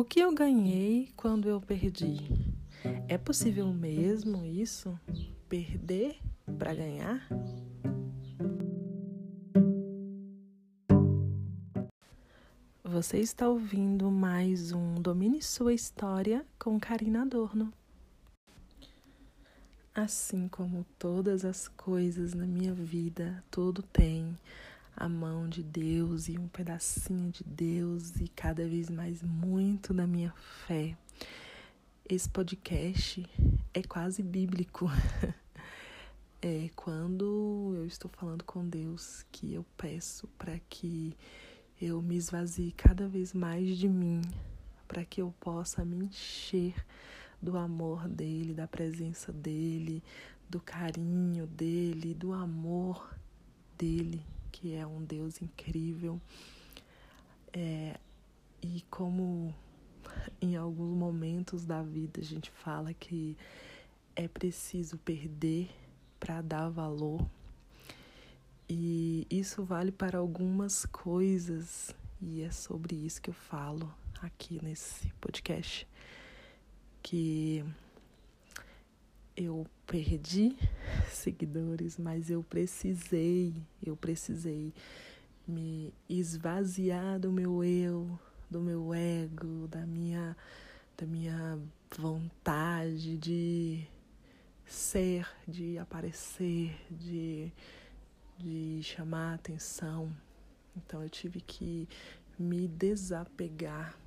O que eu ganhei quando eu perdi? É possível mesmo isso? Perder para ganhar? Você está ouvindo mais um Domine Sua História com Karina Adorno. Assim como todas as coisas na minha vida, tudo tem a mão de Deus e um pedacinho de Deus e cada vez mais muito da minha fé. Esse podcast é quase bíblico. É quando eu estou falando com Deus que eu peço para que eu me esvazie cada vez mais de mim, para que eu possa me encher do amor dele, da presença dele, do carinho dele, do amor dele que é um Deus incrível. É, e como em alguns momentos da vida a gente fala que é preciso perder para dar valor. E isso vale para algumas coisas, e é sobre isso que eu falo aqui nesse podcast. Que eu perdi seguidores, mas eu precisei, eu precisei me esvaziar do meu eu, do meu ego, da minha da minha vontade de ser, de aparecer, de de chamar atenção. Então eu tive que me desapegar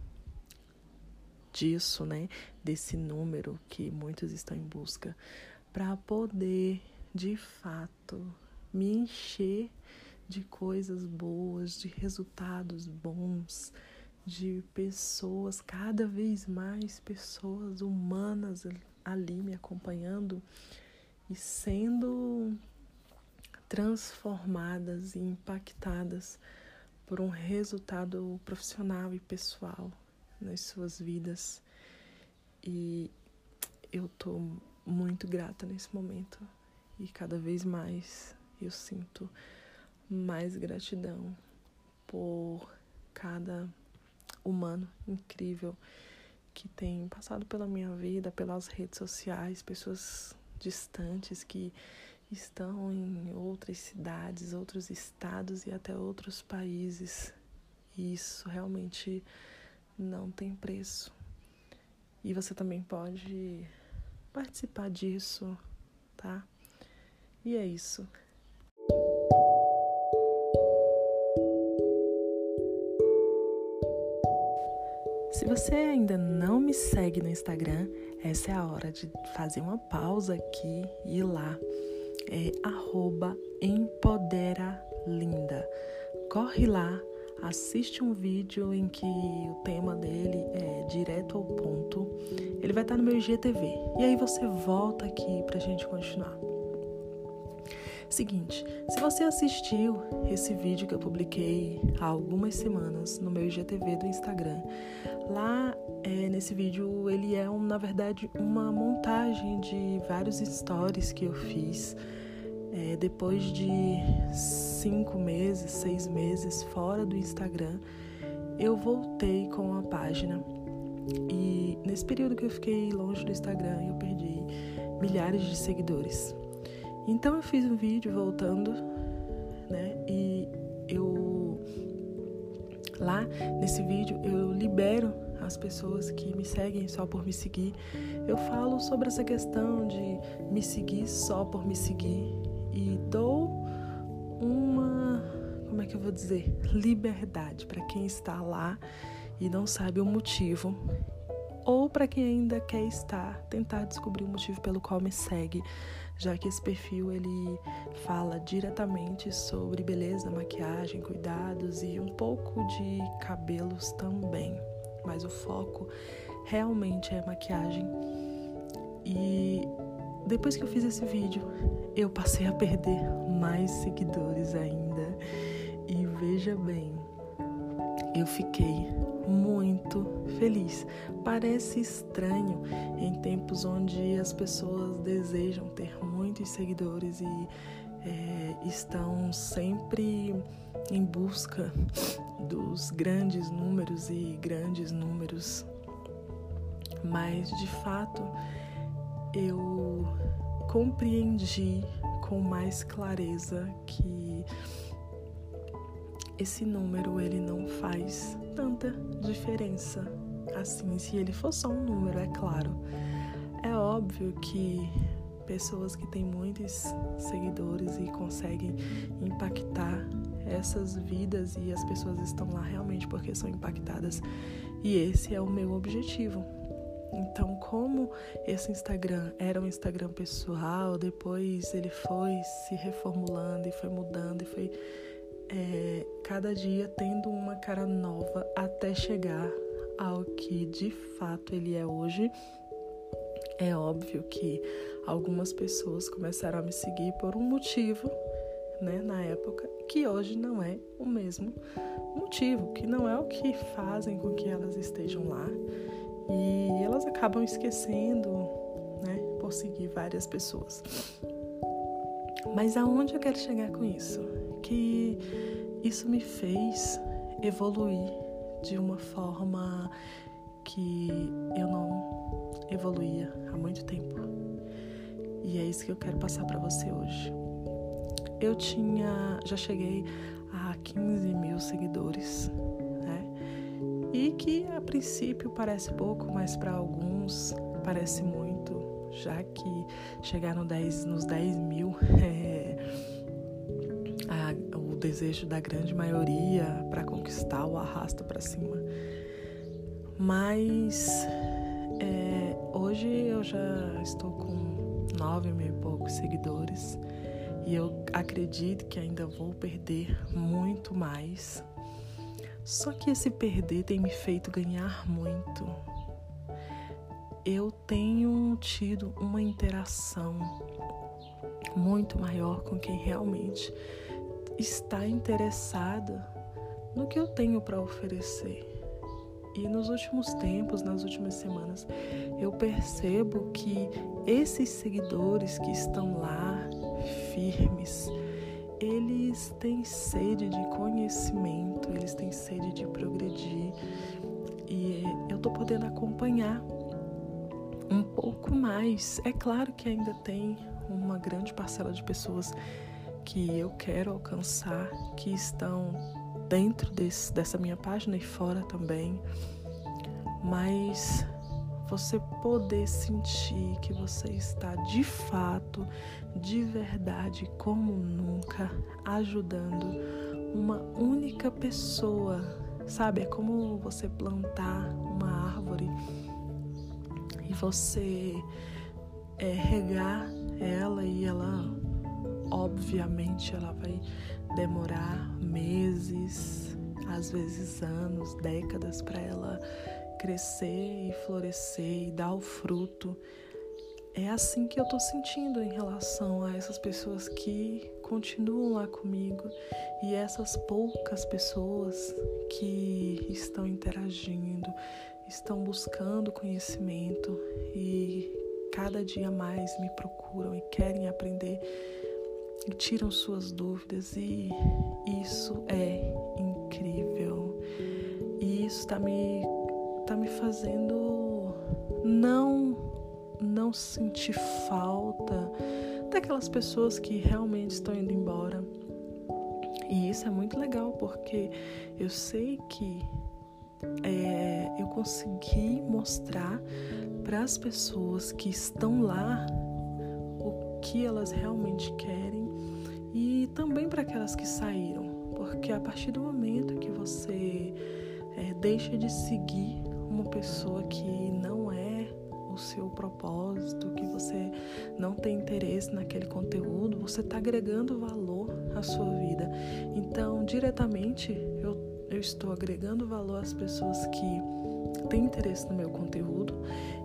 disso, né? Desse número que muitos estão em busca, para poder de fato me encher de coisas boas, de resultados bons, de pessoas, cada vez mais pessoas humanas ali me acompanhando e sendo transformadas e impactadas por um resultado profissional e pessoal nas suas vidas. E eu tô muito grata nesse momento e cada vez mais eu sinto mais gratidão por cada humano incrível que tem passado pela minha vida, pelas redes sociais, pessoas distantes que estão em outras cidades, outros estados e até outros países. E isso realmente não tem preço. E você também pode participar disso, tá? E é isso. Se você ainda não me segue no Instagram, essa é a hora de fazer uma pausa aqui e ir lá. É empoderalinda. Corre lá, assiste um vídeo em que o tema dele é direto ao ponto. Ele vai estar no meu IGTV. E aí você volta aqui pra gente continuar. Seguinte, se você assistiu esse vídeo que eu publiquei há algumas semanas no meu IGTV do Instagram, lá é, nesse vídeo ele é, um, na verdade, uma montagem de vários stories que eu fiz é, depois de cinco meses, seis meses fora do Instagram, eu voltei com a página. E nesse período que eu fiquei longe do Instagram, eu perdi milhares de seguidores. Então eu fiz um vídeo voltando, né? E eu lá nesse vídeo eu libero as pessoas que me seguem só por me seguir. Eu falo sobre essa questão de me seguir só por me seguir e dou uma, como é que eu vou dizer, liberdade para quem está lá e não sabe o motivo, ou para quem ainda quer estar, tentar descobrir o motivo pelo qual me segue, já que esse perfil ele fala diretamente sobre beleza, maquiagem, cuidados e um pouco de cabelos também, mas o foco realmente é maquiagem. E depois que eu fiz esse vídeo, eu passei a perder mais seguidores ainda. E veja bem, eu fiquei muito feliz. Parece estranho em tempos onde as pessoas desejam ter muitos seguidores e é, estão sempre em busca dos grandes números e grandes números mas de fato eu compreendi com mais clareza que esse número ele não faz tanta diferença assim. Se ele for só um número é claro. É óbvio que pessoas que têm muitos seguidores e conseguem impactar essas vidas e as pessoas estão lá realmente porque são impactadas. E esse é o meu objetivo então, como esse Instagram era um Instagram pessoal, depois ele foi se reformulando e foi mudando e foi é, cada dia tendo uma cara nova até chegar ao que de fato ele é hoje. É óbvio que algumas pessoas começaram a me seguir por um motivo, né, na época, que hoje não é o mesmo motivo, que não é o que fazem com que elas estejam lá. E elas acabam esquecendo, né, por seguir várias pessoas. Mas aonde eu quero chegar com isso? Que isso me fez evoluir de uma forma que eu não evoluía há muito tempo. E é isso que eu quero passar para você hoje. Eu tinha, já cheguei a 15 mil seguidores e que a princípio parece pouco, mas para alguns parece muito, já que chegar no 10, nos 10 mil é a, o desejo da grande maioria para conquistar o arrasta para cima. Mas é, hoje eu já estou com 9 mil e poucos seguidores e eu acredito que ainda vou perder muito mais só que esse perder tem me feito ganhar muito. Eu tenho tido uma interação muito maior com quem realmente está interessada no que eu tenho para oferecer. E nos últimos tempos, nas últimas semanas, eu percebo que esses seguidores que estão lá firmes, eles têm sede de conhecimento, eles têm sede de progredir e eu tô podendo acompanhar um pouco mais. É claro que ainda tem uma grande parcela de pessoas que eu quero alcançar, que estão dentro desse, dessa minha página e fora também, mas você poder sentir que você está de fato, de verdade, como nunca, ajudando uma única pessoa. Sabe, é como você plantar uma árvore e você é, regar ela e ela, obviamente, ela vai demorar meses, às vezes anos, décadas para ela crescer e florescer e dar o fruto. É assim que eu tô sentindo em relação a essas pessoas que continuam lá comigo e essas poucas pessoas que estão interagindo, estão buscando conhecimento e cada dia mais me procuram e querem aprender e tiram suas dúvidas e isso é incrível. E isso está me tá me fazendo não não sentir falta daquelas pessoas que realmente estão indo embora. E isso é muito legal porque eu sei que é, eu consegui mostrar para as pessoas que estão lá o que elas realmente querem e também para aquelas que saíram, porque a partir do momento que você é, deixa de seguir uma pessoa que não é o seu propósito, que você não tem interesse naquele conteúdo, você está agregando valor à sua vida. Então, diretamente, eu, eu estou agregando valor às pessoas que têm interesse no meu conteúdo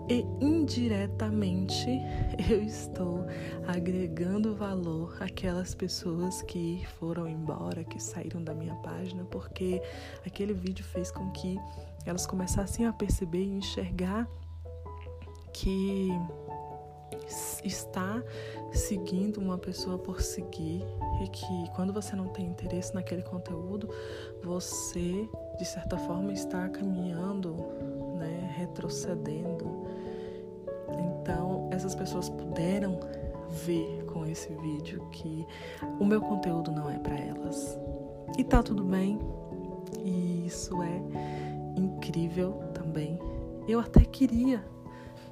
e indiretamente eu estou agregando valor àquelas pessoas que foram embora, que saíram da minha página, porque aquele vídeo fez com que elas começassem a perceber e enxergar que está seguindo uma pessoa por seguir e que quando você não tem interesse naquele conteúdo, você de certa forma está caminhando, né, retrocedendo. Então, essas pessoas puderam ver com esse vídeo que o meu conteúdo não é para elas. E tá tudo bem. E isso é incrível também. Eu até queria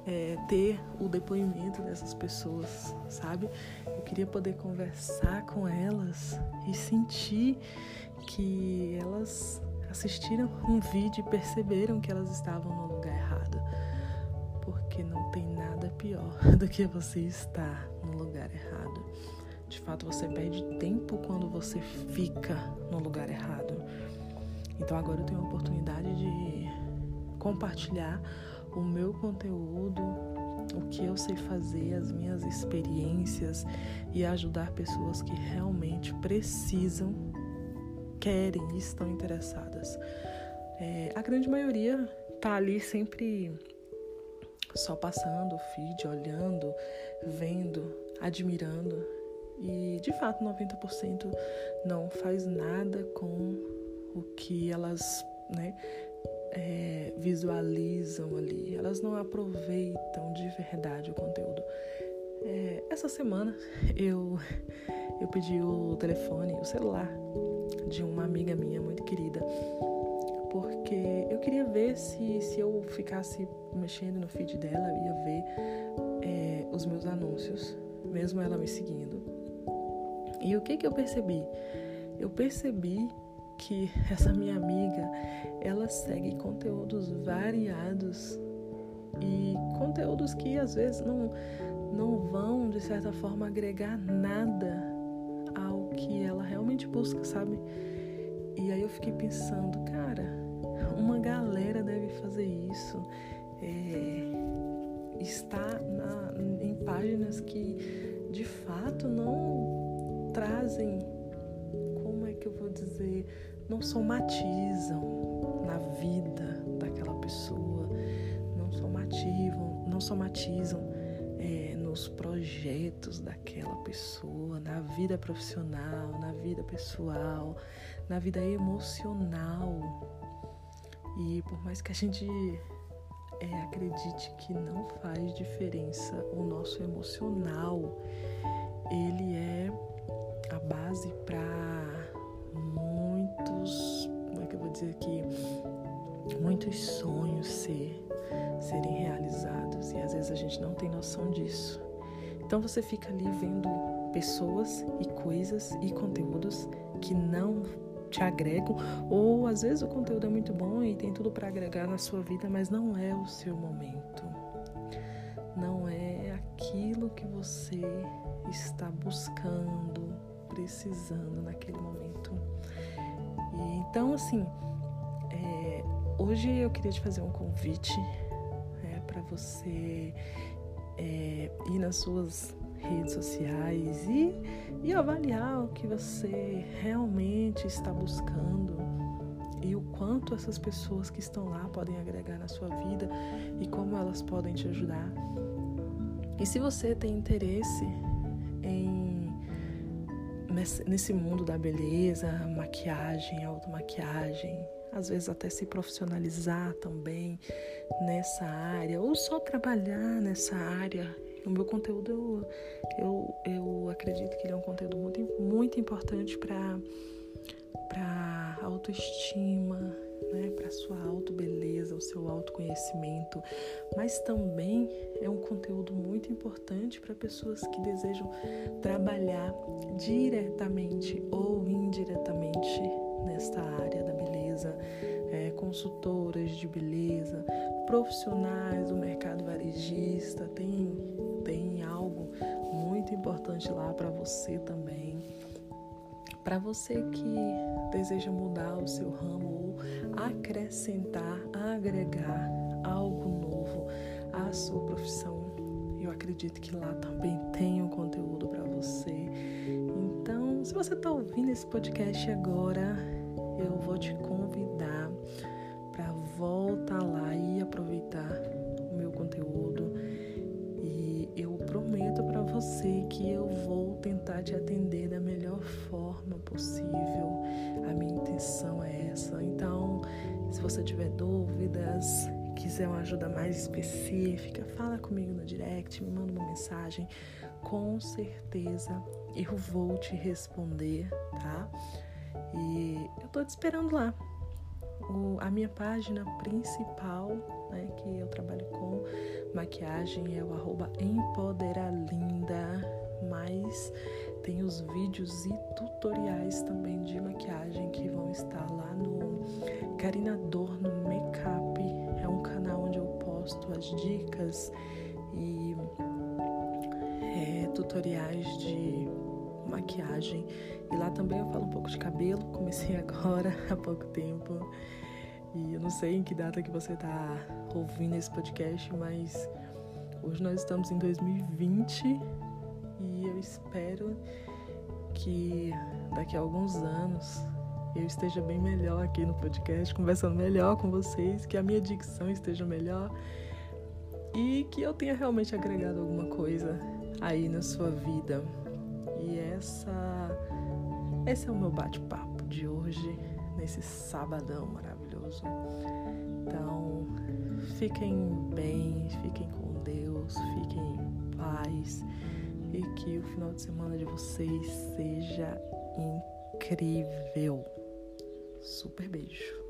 é, ter o depoimento dessas pessoas, sabe? Eu queria poder conversar com elas e sentir que elas assistiram um vídeo e perceberam que elas estavam no lugar errado. Porque não tem nada pior do que você estar no lugar errado. De fato, você perde tempo quando você fica no lugar errado. Então agora eu tenho a oportunidade de compartilhar o meu conteúdo, o que eu sei fazer, as minhas experiências e ajudar pessoas que realmente precisam, querem e estão interessadas. É, a grande maioria tá ali sempre só passando o feed, olhando, vendo, admirando. E de fato, 90% não faz nada com o que elas né, é, visualizam ali, elas não aproveitam de verdade o conteúdo. É, essa semana eu, eu pedi o telefone, o celular de uma amiga minha muito querida, porque eu queria ver se, se eu ficasse mexendo no feed dela, ia ver é, os meus anúncios, mesmo ela me seguindo. E o que, que eu percebi? Eu percebi que essa minha amiga, ela segue conteúdos variados e conteúdos que às vezes não não vão de certa forma agregar nada ao que ela realmente busca, sabe? E aí eu fiquei pensando, cara, uma galera deve fazer isso, é, está na, em páginas que de fato não trazem que eu vou dizer, não somatizam na vida daquela pessoa, não somativam, não somatizam é, nos projetos daquela pessoa, na vida profissional, na vida pessoal, na vida emocional. E por mais que a gente é, acredite que não faz diferença o nosso emocional, ele é a base para dizer que muitos sonhos ser, serem realizados e às vezes a gente não tem noção disso. Então você fica ali vendo pessoas e coisas e conteúdos que não te agregam, ou às vezes o conteúdo é muito bom e tem tudo para agregar na sua vida, mas não é o seu momento. Não é aquilo que você está buscando, precisando naquele momento. E então, assim, é, hoje eu queria te fazer um convite é, para você é, ir nas suas redes sociais e, e avaliar o que você realmente está buscando e o quanto essas pessoas que estão lá podem agregar na sua vida e como elas podem te ajudar. E se você tem interesse em nesse mundo da beleza, maquiagem, automaquiagem, às vezes até se profissionalizar também nessa área, ou só trabalhar nessa área. O meu conteúdo, eu, eu, acredito que ele é um conteúdo muito, muito importante para autoestima, né, para sua auto-beleza, o seu autoconhecimento, mas também é um conteúdo muito importante para pessoas que desejam trabalhar diretamente ou indiretamente nesta área da beleza, é, consultoras de beleza, profissionais do mercado varejista, tem, tem algo muito importante lá para você também. Para você que deseja mudar o seu ramo acrescentar, agregar algo novo à sua profissão, eu acredito que lá também tem um conteúdo para você. Então, se você está ouvindo esse podcast agora, eu vou te convidar para voltar lá e aproveitar o meu conteúdo. E eu prometo para você que eu vou tentar te atender da melhor forma possível. A minha intenção é essa. Então, se você tiver dúvidas, quiser uma ajuda mais específica, fala comigo no direct, me manda uma mensagem. Com certeza eu vou te responder, tá? E eu tô te esperando lá. O, a minha página principal, né, que eu trabalho com maquiagem, é o arroba Empoderalinda, mas tem os vídeos e tutoriais também de maquiagem que vão estar lá no Carinador no Makeup. É um canal onde eu posto as dicas e é, tutoriais de maquiagem. E lá também eu falo um pouco de cabelo. Comecei agora há pouco tempo. E eu não sei em que data que você está ouvindo esse podcast, mas hoje nós estamos em 2020 e eu espero que daqui a alguns anos eu esteja bem melhor aqui no podcast, conversando melhor com vocês, que a minha dicção esteja melhor e que eu tenha realmente agregado alguma coisa aí na sua vida. E essa esse é o meu bate-papo de hoje, nesse sabadão maravilhoso. Então, fiquem bem, fiquem com Deus, fiquem em paz e que o final de semana de vocês seja incrível. Super beijo.